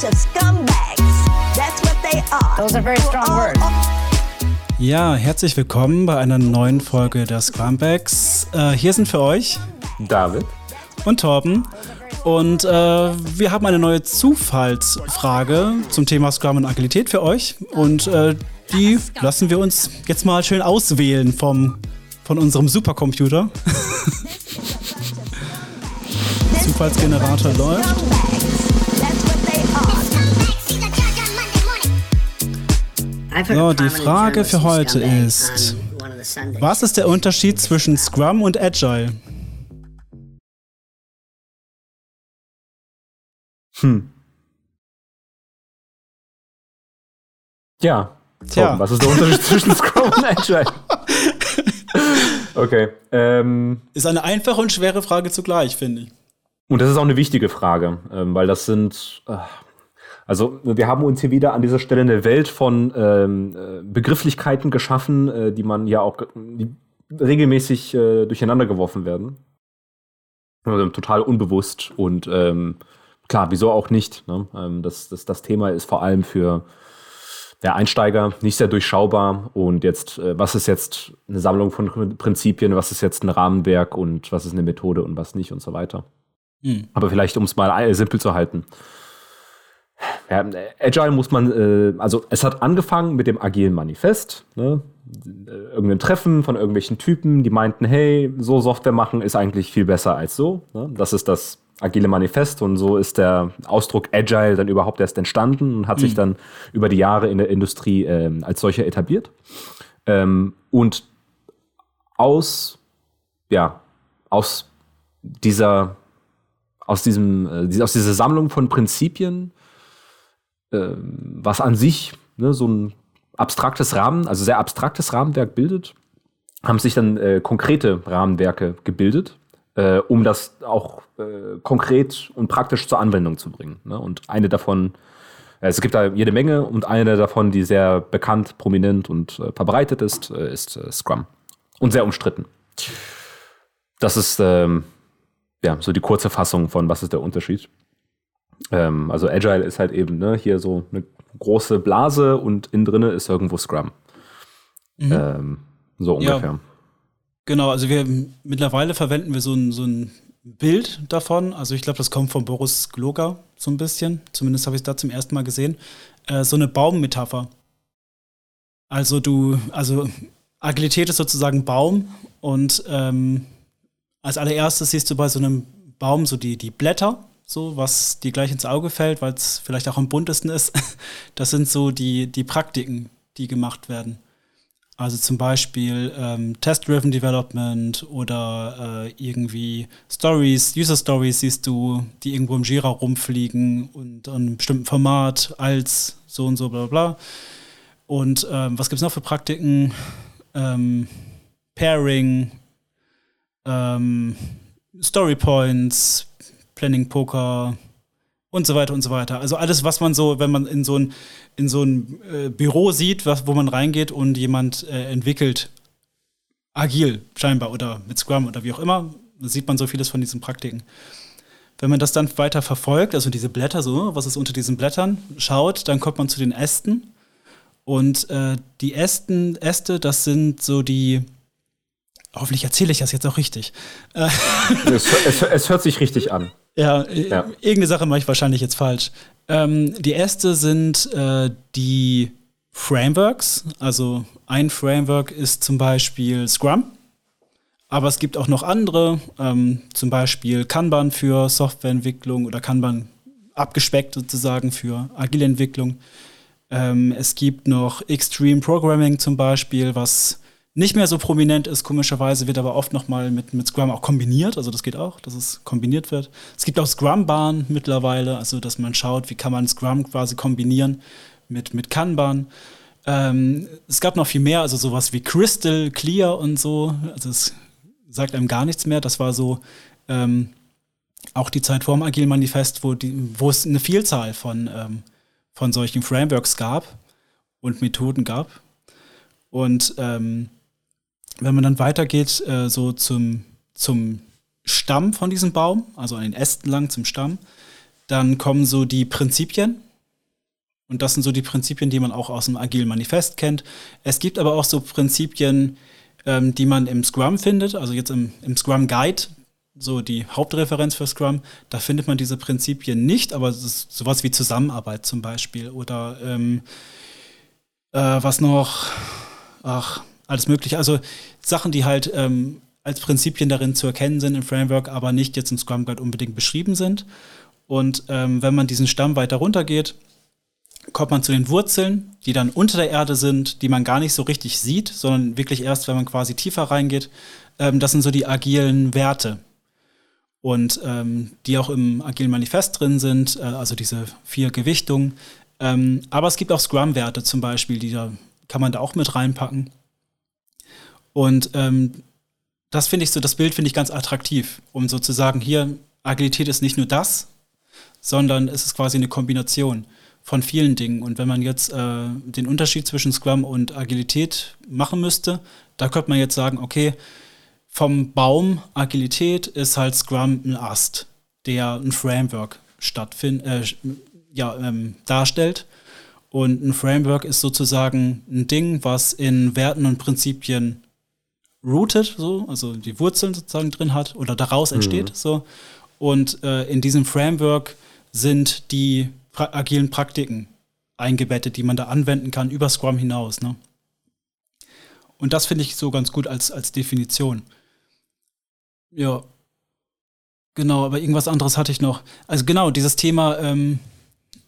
bunch of scumbags. That's what they are. Those are very strong words. Ja, herzlich willkommen bei einer neuen Folge der Scrumbags. Äh, hier sind für euch David und Torben. Und äh, wir haben eine neue Zufallsfrage zum Thema Scrum und Agilität für euch. Und äh, die lassen wir uns jetzt mal schön auswählen vom, von unserem Supercomputer. Zufallsgenerator läuft. So, die Frage für heute ist, was ist der Unterschied zwischen Scrum und Agile? Hm. Ja. Tja. Was ist der Unterschied zwischen Scrum und Agile? okay. Ähm, Ist eine einfache und schwere Frage zugleich, finde ich. und das ist auch eine wichtige Frage, ähm, weil das sind. Äh, also, wir haben uns hier wieder an dieser Stelle eine Welt von ähm, äh, Begrifflichkeiten geschaffen, äh, die man ja auch regelmäßig äh, durcheinander geworfen werden. Also, total unbewusst und ähm, klar, wieso auch nicht. Ne? Ähm, das, das, das Thema ist vor allem für der Einsteiger nicht sehr durchschaubar. Und jetzt, äh, was ist jetzt eine Sammlung von Prinzipien, was ist jetzt ein Rahmenwerk und was ist eine Methode und was nicht und so weiter. Hm. Aber vielleicht, um es mal äh, simpel zu halten. Ja, Agile muss man, äh, also es hat angefangen mit dem agilen Manifest, ne? Äh, irgendein Treffen von irgendwelchen Typen, die meinten, hey, so Software machen ist eigentlich viel besser als so. Ne? Das ist das agile Manifest und so ist der Ausdruck Agile dann überhaupt erst entstanden und hat sich dann über die Jahre in der Industrie ähm, als solcher etabliert. Ähm, und aus, ja, aus dieser, aus diesem, äh, aus dieser Sammlung von Prinzipien, ähm, was an sich ne, so ein abstraktes Rahmen, also sehr abstraktes Rahmenwerk bildet, haben sich dann äh, konkrete Rahmenwerke gebildet, äh, um das auch äh, konkret und praktisch zur Anwendung zu bringen. Ne? Und eine davon, äh, es gibt da jede Menge und eine davon, die sehr bekannt, prominent und äh, verbreitet ist, äh, ist Scrum. Und sehr umstritten. Das ist ähm, ja so die kurze Fassung von was ist der Unterschied. Ähm, also Agile ist halt eben ne, hier so eine große Blase und innen drinne ist irgendwo Scrum. Ähm, so Ja. ungefähr. Genau, also wir mittlerweile verwenden wir so ein, so ein Bild davon. Also ich glaube, das kommt von Boris Gloger so ein bisschen. Zumindest habe ich es da zum ersten Mal gesehen. Äh, so eine Baummetapher. Also du, also Agilität ist sozusagen Baum und ähm, als allererstes siehst du bei so einem Baum so die, die Blätter, so was dir gleich ins Auge fällt, weil es vielleicht auch am buntesten ist. Das sind so die, die Praktiken, die gemacht werden. Also zum Beispiel ähm, Test-Driven Development oder äh, irgendwie Stories, User Stories siehst du, die irgendwo im Jira rumfliegen und an einem bestimmten Format als so und so bla bla bla. Und ähm, was gibt es noch für Praktiken? Ähm, Pairing, ähm, Story Points, Planning Poker und so weiter und so weiter. Also alles, was man so, wenn man in so ein, in so ein äh, Büro sieht, was, wo man reingeht und jemand äh, entwickelt agil scheinbar oder mit Scrum oder wie auch immer, sieht man so vieles von diesen Praktiken. Wenn man das dann weiter verfolgt, also diese Blätter, so, was ist unter diesen Blättern, schaut, dann kommt man zu den Ästen. Und äh, die Ästen, Äste, das sind so die, hoffentlich erzähle ich das jetzt auch richtig. Äh, Es, es, es hört sich richtig an. Ja, äh, Ja. irgendeine Sache mache ich wahrscheinlich jetzt falsch. Ähm, die erste sind äh, die Frameworks. Also ein Framework ist zum Beispiel Scrum. Aber es gibt auch noch andere, ähm, zum Beispiel Kanban für Softwareentwicklung oder Kanban abgespeckt sozusagen für agile Entwicklung. Ähm, es gibt noch Extreme Programming zum Beispiel, was nicht mehr so prominent ist, komischerweise, wird aber oft nochmal mit, mit Scrum auch kombiniert. Also das geht auch, dass es kombiniert wird. Es gibt auch Scrum-Bahn mittlerweile, also dass man schaut, wie kann man Scrum quasi kombinieren mit, mit Kanban. Ähm, es gab noch viel mehr, also sowas wie Crystal, Clear und so. Also es sagt einem gar nichts mehr. Das war so ähm, auch die Zeit vor dem Agile Manifest, wo, die, wo es eine Vielzahl von, ähm, von solchen Frameworks gab und Methoden gab. Und ähm, wenn man dann weitergeht, äh, so zum, zum Stamm von diesem Baum, also an den Ästen lang zum Stamm, dann kommen so die Prinzipien. Und das sind so die Prinzipien, die man auch aus dem Agilen Manifest kennt. Es gibt aber auch so Prinzipien, ähm, die man im Scrum findet, also jetzt im, im Scrum Guide, so die Hauptreferenz für Scrum, da findet man diese Prinzipien nicht, aber es ist sowas wie Zusammenarbeit zum Beispiel oder ähm, äh, was noch, ach, alles mögliche. Also Sachen, die halt ähm, als Prinzipien darin zu erkennen sind im Framework, aber nicht jetzt im Scrum Guide unbedingt beschrieben sind. Und ähm, wenn man diesen Stamm weiter runtergeht, kommt man zu den Wurzeln, die dann unter der Erde sind, die man gar nicht so richtig sieht, sondern wirklich erst, wenn man quasi tiefer reingeht. Ähm, das sind so die agilen Werte. Und ähm, die auch im agilen Manifest drin sind, äh, also diese vier Gewichtungen. Ähm, aber es gibt auch Scrum-Werte zum Beispiel, die da kann man da auch mit reinpacken. Und ähm, das finde ich so, das Bild finde ich ganz attraktiv, um sozusagen hier, Agilität ist nicht nur das, sondern es ist quasi eine Kombination von vielen Dingen. Und wenn man jetzt äh, den Unterschied zwischen Scrum und Agilität machen müsste, da könnte man jetzt sagen, okay, vom Baum Agilität ist halt Scrum ein Ast, der ein Framework stattfind, äh, ja, ähm, darstellt. Und ein Framework ist sozusagen ein Ding, was in Werten und Prinzipien rooted, so, also die Wurzeln sozusagen drin hat oder daraus entsteht, mhm. so. Und äh, in diesem Framework sind die pra agilen Praktiken eingebettet, die man da anwenden kann über Scrum hinaus. Ne? Und das finde ich so ganz gut als, als Definition. Ja. Genau, aber irgendwas anderes hatte ich noch. Also genau, dieses Thema, ähm,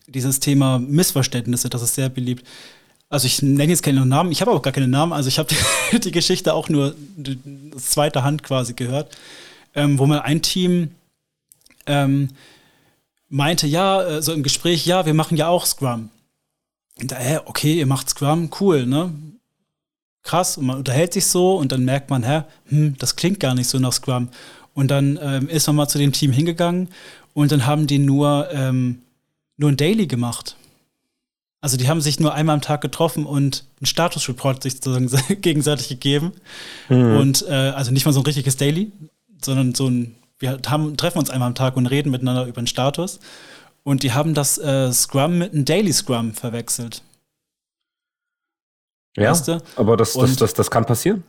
dieses Thema Missverständnisse, das ist sehr beliebt. Also ich nenne jetzt keine Namen, ich habe auch gar keine Namen, also ich habe die, die, Geschichte auch nur zweiter Hand quasi gehört, ähm, wo mal ein Team ähm, meinte, ja, äh, so im Gespräch, ja, wir machen ja auch Scrum. Und da, hä, okay, ihr macht Scrum, cool, ne? Krass, und man unterhält sich so und dann merkt man, hä, hm, das klingt gar nicht so nach Scrum. Und dann ähm, ist man mal zu dem Team hingegangen und dann haben die nur, ähm, nur ein Daily gemacht. Also die haben sich nur einmal am Tag getroffen und einen Status-Report sich sozusagen gegenseitig gegeben. Mhm. Und äh, also nicht mal so ein richtiges Daily, sondern so ein, wir haben, treffen uns einmal am Tag und reden miteinander über den Status. Und die haben das äh, Scrum mit einem Daily Scrum verwechselt. Ja, weißt du? aber das, das, das, das kann passieren.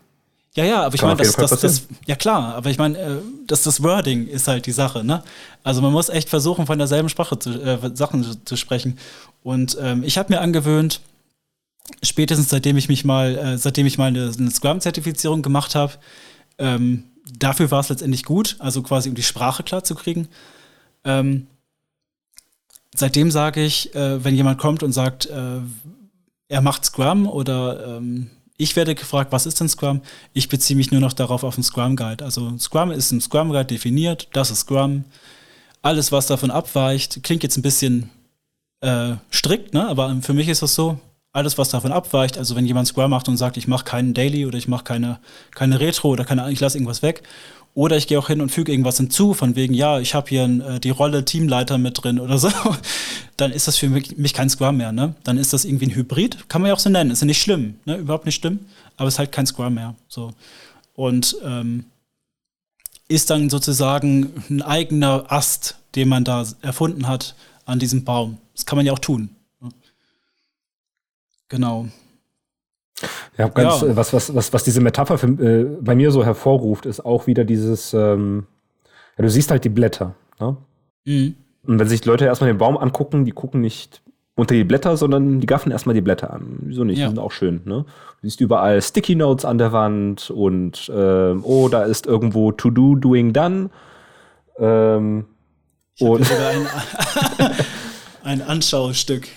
Ja, ja, aber ich meine, das, das, das, ja klar, aber ich meine, äh, das, das Wording ist halt die Sache, ne? Also man muss echt versuchen, von derselben Sprache zu, äh, Sachen zu, zu sprechen. Und ähm, ich habe mir angewöhnt, spätestens seitdem ich mich mal, äh, seitdem ich mal eine, eine Scrum-Zertifizierung gemacht habe, ähm, dafür war es letztendlich gut, also quasi um die Sprache klar zu kriegen. Ähm, seitdem sage ich, äh, wenn jemand kommt und sagt, äh, er macht Scrum oder ähm, ich werde gefragt, was ist denn Scrum? Ich beziehe mich nur noch darauf auf den Scrum Guide. Also Scrum ist im Scrum Guide definiert, das ist Scrum. Alles, was davon abweicht, klingt jetzt ein bisschen äh, strikt, ne? aber für mich ist das so, alles, was davon abweicht, also wenn jemand Scrum macht und sagt, ich mache keinen Daily oder ich mache keine, keine Retro oder keine, ich lasse irgendwas weg, oder ich gehe auch hin und füge irgendwas hinzu, von wegen, ja, ich habe hier äh, die Rolle Teamleiter mit drin oder so, dann ist das für mich, mich, kein Scrum mehr. Ne? Dann ist das irgendwie ein Hybrid, kann man ja auch so nennen. Ist ja nicht schlimm, ne? überhaupt nicht schlimm, aber es ist halt kein Scrum mehr. So. Und ähm, ist dann sozusagen ein eigener Ast, den man da erfunden hat an diesem Baum. Das kann man ja auch tun. Ne? Genau. Ja, ganz, ja. Was, was, was, was diese Metapher für, äh, bei mir so hervorruft, ist auch wieder dieses, ähm, ja, du siehst halt die Blätter. Ne? Mhm. Und wenn sich Leute erstmal den Baum angucken, die gucken nicht unter die Blätter, sondern die gaffen erstmal die Blätter an. Wieso nicht? Ja. Die sind auch schön. Ne? Du siehst überall Sticky Notes an der Wand und ähm, oh, da ist irgendwo To Do, Doing Done. Ähm, und ein, ein Anschaustück.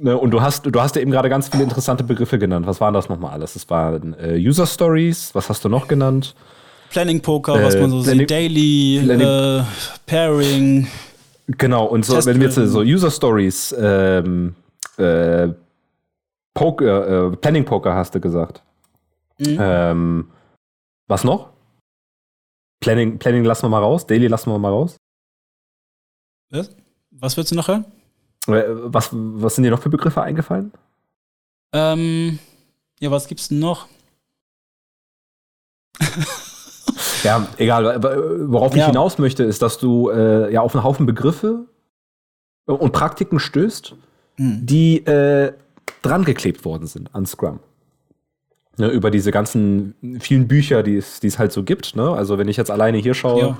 Ne, und du hast, du hast ja eben gerade ganz viele interessante Begriffe genannt. Was waren das nochmal alles? Das waren äh, User Stories. Was hast du noch genannt? Planning Poker, äh, was man so Planning, sieht. Daily, Planning, äh, Pairing. Genau, und so, wenn wir jetzt so User Stories, ähm, äh, Poker, äh, Planning Poker hast du gesagt. Mhm. Ähm, was noch? Planning, Planning lassen wir mal raus. Daily lassen wir mal raus. Was? Was willst du noch hören? Äh, was, was sind dir noch für Begriffe eingefallen? Ähm, ja, was gibt's denn noch? ja, egal. Worauf ja. ich hinaus möchte, ist, dass du äh, ja auf einen Haufen Begriffe und Praktiken stößt, die äh, dran geklebt worden sind an Scrum. Ne, über diese ganzen vielen Bücher, die es, die es halt so gibt. Ne? Also wenn ich jetzt alleine hier schaue,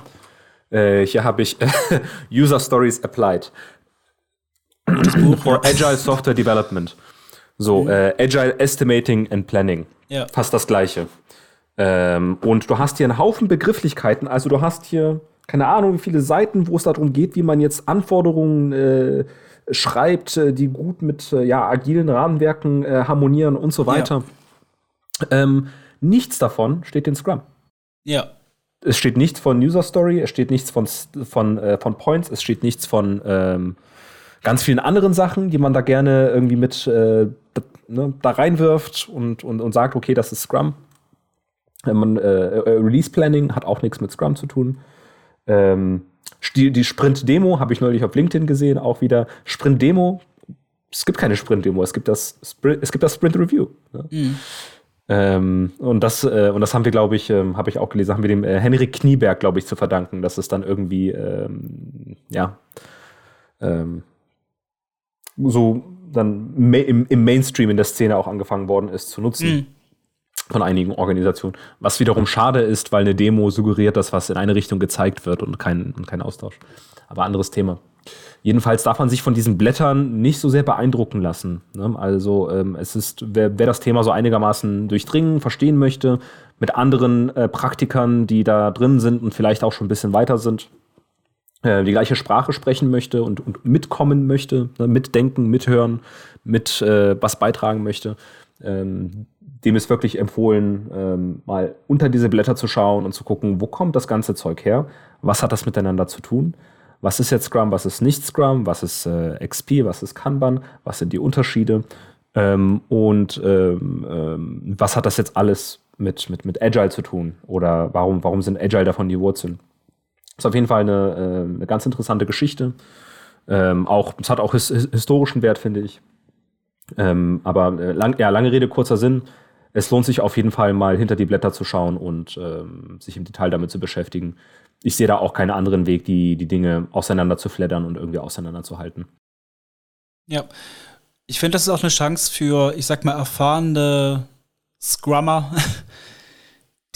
äh, hier habe ich User Stories Applied for Agile Software Development. So, äh, Agile Estimating and Planning. Ja. Fast das gleiche. Ähm, und du hast hier einen Haufen Begrifflichkeiten. Also du hast hier, keine Ahnung, wie viele Seiten, wo es darum geht, wie man jetzt Anforderungen äh, schreibt, äh, die gut mit äh, ja, agilen Rahmenwerken äh, harmonieren und so weiter. Ähm, nichts davon steht in Scrum. Ja. Es steht nichts von User Story, es steht nichts von, von, äh, von Points, es steht nichts von ähm, ganz vielen anderen Sachen, die man da gerne irgendwie mit äh, da, ne, da reinwirft und, und, und sagt, okay, das ist Scrum. Wenn man, äh, Release Planning hat auch nichts mit Scrum zu tun. Ähm, die, die Sprint-Demo habe ich neulich auf LinkedIn gesehen, auch wieder. Sprint-Demo, es gibt keine Sprint-Demo, es gibt das Sprint, es gibt das Sprint-Review. Ne? Ähm, und, das, äh, und das haben wir, glaube ich, ähm, habe ich auch gelesen, haben wir dem äh, Henrik Knieberg, glaube ich, zu verdanken, dass es dann irgendwie, ähm, ja, ähm, so dann im, im Mainstream in der Szene auch angefangen worden ist zu nutzen. Mhm. Von einigen Organisationen. Was wiederum schade ist, weil eine Demo suggeriert, dass was in eine Richtung gezeigt wird und kein, und kein Austausch. Aber anderes Thema. Jedenfalls darf man sich von diesen Blättern nicht so sehr beeindrucken lassen. Ne? Also ähm, es ist, wer, wer das Thema so einigermaßen durchdringen, verstehen möchte, mit anderen äh, Praktikern, die da drin sind und vielleicht auch schon ein bisschen weiter sind, äh, die gleiche Sprache sprechen möchte und, und mitkommen möchte, ne? mitdenken, mithören, mit äh, was beitragen möchte, ähm, dem ist wirklich empfohlen, ähm, mal unter diese Blätter zu schauen und zu gucken, wo kommt das ganze Zeug her, was hat das miteinander zu tun? Was ist jetzt Scrum, was ist nicht Scrum, was ist äh, XP, was ist Kanban, was sind die Unterschiede? Ähm, und ähm, ähm, was hat das jetzt alles mit, mit, mit Agile zu tun? Oder warum, warum sind Agile davon die Wurzeln? Ist auf jeden Fall eine, äh, eine ganz interessante Geschichte. Ähm, auch, es hat auch his historischen Wert, finde ich. Ähm, aber äh, lang, ja, lange Rede, kurzer Sinn. Es lohnt sich auf jeden Fall mal hinter die Blätter zu schauen und ähm, sich im Detail damit zu beschäftigen ich sehe da auch keinen anderen Weg, die, die Dinge auseinander zu fleddern und irgendwie auseinanderzuhalten. Ja. Ich finde, das ist auch eine Chance für, ich sag mal, erfahrene Scrummer,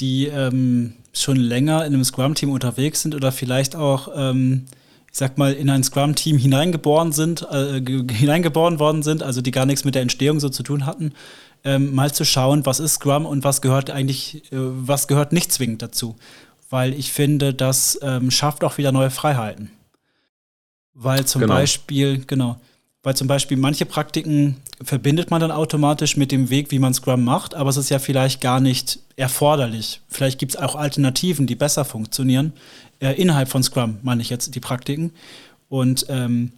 die ähm, schon länger in einem Scrum-Team unterwegs sind oder vielleicht auch, ähm, ich sag mal, in ein Scrum-Team hineingeboren sind, äh, hineingeboren worden sind, also die gar nichts mit der Entstehung so zu tun hatten, ähm, mal zu schauen, was ist Scrum und was gehört eigentlich, äh, was gehört nicht zwingend dazu weil ich finde, das ähm, schafft auch wieder neue Freiheiten. Weil zum Genau. Beispiel, genau, weil zum Beispiel manche Praktiken verbindet man dann automatisch mit dem Weg, wie man Scrum macht, aber es ist ja vielleicht gar nicht erforderlich. Vielleicht gibt es auch Alternativen, die besser funktionieren. Äh, innerhalb von Scrum meine ich jetzt die Praktiken. Und ähm,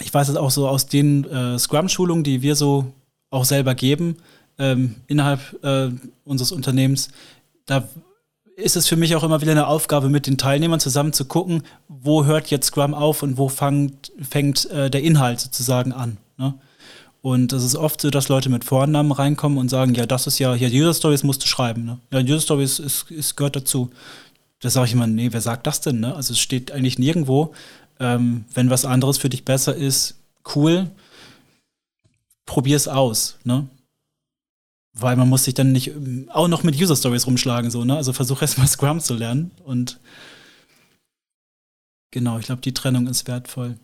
ich weiß es auch so aus den äh, Scrum-Schulungen, die wir so auch selber geben, ähm, innerhalb äh, unseres Unternehmens, da ist es für mich auch immer wieder eine Aufgabe, mit den Teilnehmern zusammen zu gucken, wo hört jetzt Scrum auf und wo fangt, fängt äh, der Inhalt sozusagen an. Ne? Und es ist oft so, dass Leute mit Vornamen reinkommen und sagen, ja, das ist ja, hier User Stories musst du schreiben. Ne? Ja, User Stories ist, ist, gehört dazu. Da sage ich immer, nee, wer sagt das denn? Ne? Also es steht eigentlich nirgendwo. Ähm, wenn was anderes für dich besser ist, cool, probier's aus. Ne? Weil man muss sich dann nicht ähm, auch noch mit User Stories rumschlagen, so, ne? Also versuch erstmal Scrum zu lernen und genau, ich glaube, die Trennung ist wertvoll.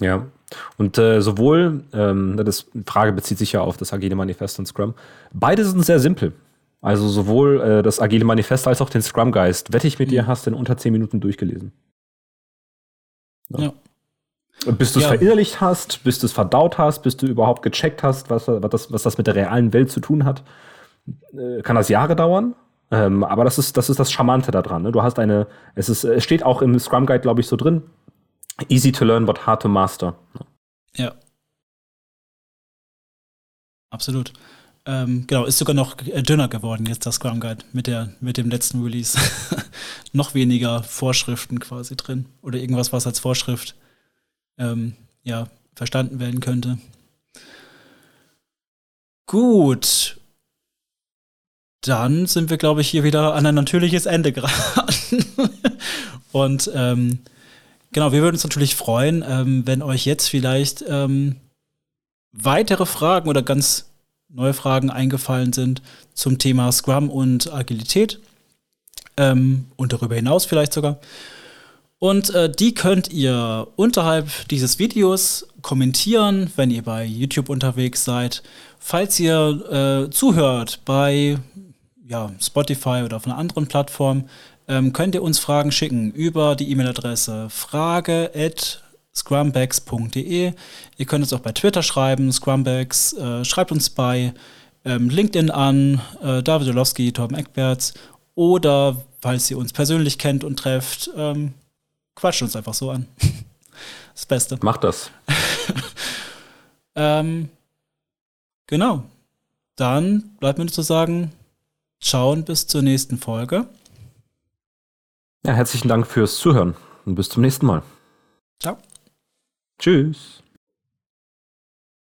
Ja. Und äh, sowohl, ähm, das die Frage bezieht sich ja auf das Agile Manifest und Scrum, beide sind sehr simpel. Also sowohl äh, das Agile Manifest als auch den Scrum-Geist, wette ich mit dir, hast du in unter 10 Minuten durchgelesen. Ja. Bis du es Ja. verinnerlicht hast, bis du es verdaut hast, bis du überhaupt gecheckt hast, was, was, das, was das mit der realen Welt zu tun hat, äh, kann das Jahre dauern. Ähm, aber das ist, das ist das Charmante daran. Ne? Du hast eine, es, ist, es steht auch im Scrum Guide, glaube ich, so drin. Easy to learn, but hard to master. Ja. Absolut. Ähm, genau, ist sogar noch äh, dünner geworden jetzt das Scrum Guide mit, der, mit dem letzten Release. noch weniger Vorschriften quasi drin. Oder irgendwas, was als Vorschrift ähm, ja, verstanden werden könnte. Gut. Dann sind wir, glaube ich, hier wieder an ein natürliches Ende geraten. Und ähm, Genau, wir würden uns natürlich freuen, ähm, wenn euch jetzt vielleicht ähm, weitere Fragen oder ganz neue Fragen eingefallen sind zum Thema Scrum und Agilität ähm, und darüber hinaus vielleicht sogar. Und äh, die könnt ihr unterhalb dieses Videos kommentieren, wenn ihr bei YouTube unterwegs seid. Falls ihr äh, zuhört bei ja, Spotify oder auf einer anderen Plattform, ähm, könnt ihr uns Fragen schicken über die E-Mail-Adresse frage.scrumbags.de. Ihr könnt uns auch bei Twitter schreiben, Scrumbags. Äh, schreibt uns bei ähm, LinkedIn an, äh, David Olowski, Torben Eckberts. Oder falls ihr uns persönlich kennt und trefft, ähm, quatscht uns einfach so an. Das Beste. Macht das. ähm, genau. Dann bleibt mir nur zu sagen, ciao und bis zur nächsten Folge. Ja, herzlichen Dank fürs Zuhören und bis zum nächsten Mal. Ciao. Tschüss.